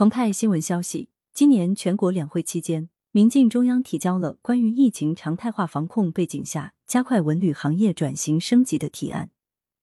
澎湃新闻消息，今年全国两会期间，民进中央提交了关于疫情常态化防控背景下加快文旅行业转型升级的提案，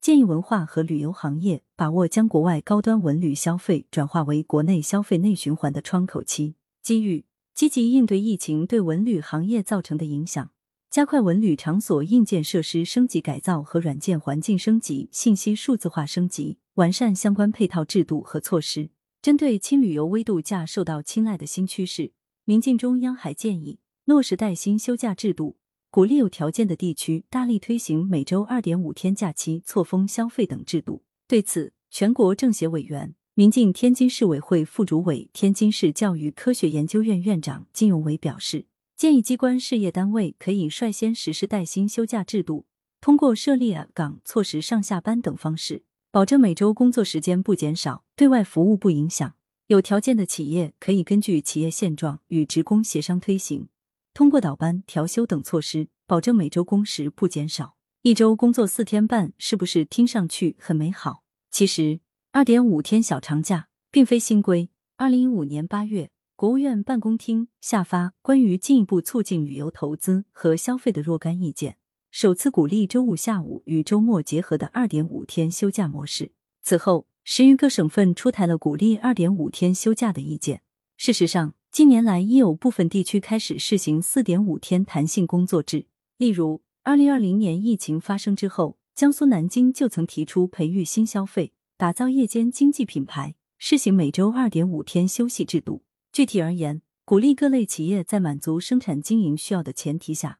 建议文化和旅游行业把握将国外高端文旅消费转化为国内消费内循环的窗口期机遇，积极应对疫情对文旅行业造成的影响，加快文旅场所硬件设施升级改造和软件环境升级、信息数字化升级，完善相关配套制度和措施。针对轻旅游微度假受到青睐的新趋势，民进中央还建议落实带薪休假制度，鼓励有条件的地区大力推行每周二点五天假期错峰消费等制度。对此，全国政协委员、民进天津市委会副主委、天津市教育科学研究院院长金永伟表示，建议机关事业单位可以率先实施带薪休假制度，通过设立岗、错时上下班等方式。保证每周工作时间不减少，对外服务不影响。有条件的企业可以根据企业现状与职工协商推行，通过倒班、调休等措施，保证每周工时不减少。一周工作四天半，是不是听上去很美好？其实，二点五天小长假并非新规。二零一五年八月，国务院办公厅下发关于进一步促进旅游投资和消费的若干意见。首次鼓励周五下午与周末结合的二点五天休假模式。此后，十余个省份出台了鼓励二点五天休假的意见。事实上，近年来已有部分地区开始试行四点五天弹性工作制。例如，二零二零年疫情发生之后，江苏南京就曾提出培育新消费、打造夜间经济品牌，试行每周二点五天休息制度。具体而言，鼓励各类企业在满足生产经营需要的前提下。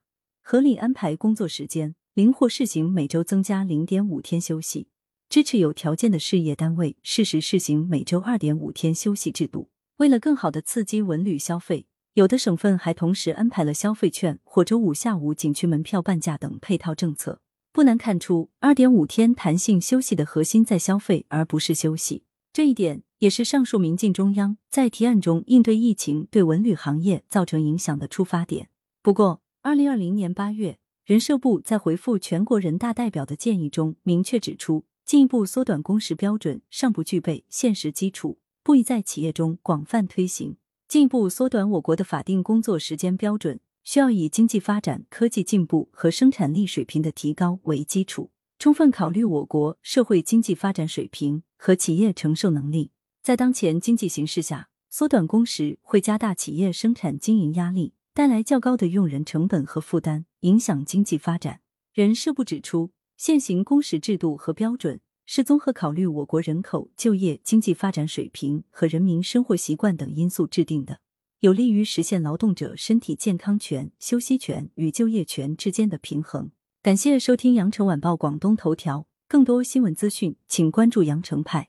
合理安排工作时间，灵活试行每周增加零点五天休息，支持有条件的事业单位适时试行每周二点五天休息制度。为了更好的刺激文旅消费，有的省份还同时安排了消费券或周五下午景区门票半价等配套政策。不难看出，二点五天弹性休息的核心在消费，而不是休息。这一点也是上述民进中央在提案中应对疫情对文旅行业造成影响的出发点。不过，二零二零年八月，人社部在回复全国人大代表的建议中，明确指出，进一步缩短工时标准尚不具备现实基础，不宜在企业中广泛推行。进一步缩短我国的法定工作时间标准，需要以经济发展、科技进步和生产力水平的提高为基础，充分考虑我国社会经济发展水平和企业承受能力。在当前经济形势下，缩短工时会加大企业生产经营压力。带来较高的用人成本和负担，影响经济发展。人社部指出，现行工时制度和标准是综合考虑我国人口、就业、经济发展水平和人民生活习惯等因素制定的，有利于实现劳动者身体健康权、休息权与就业权之间的平衡。感谢收听羊城晚报广东头条，更多新闻资讯，请关注羊城派。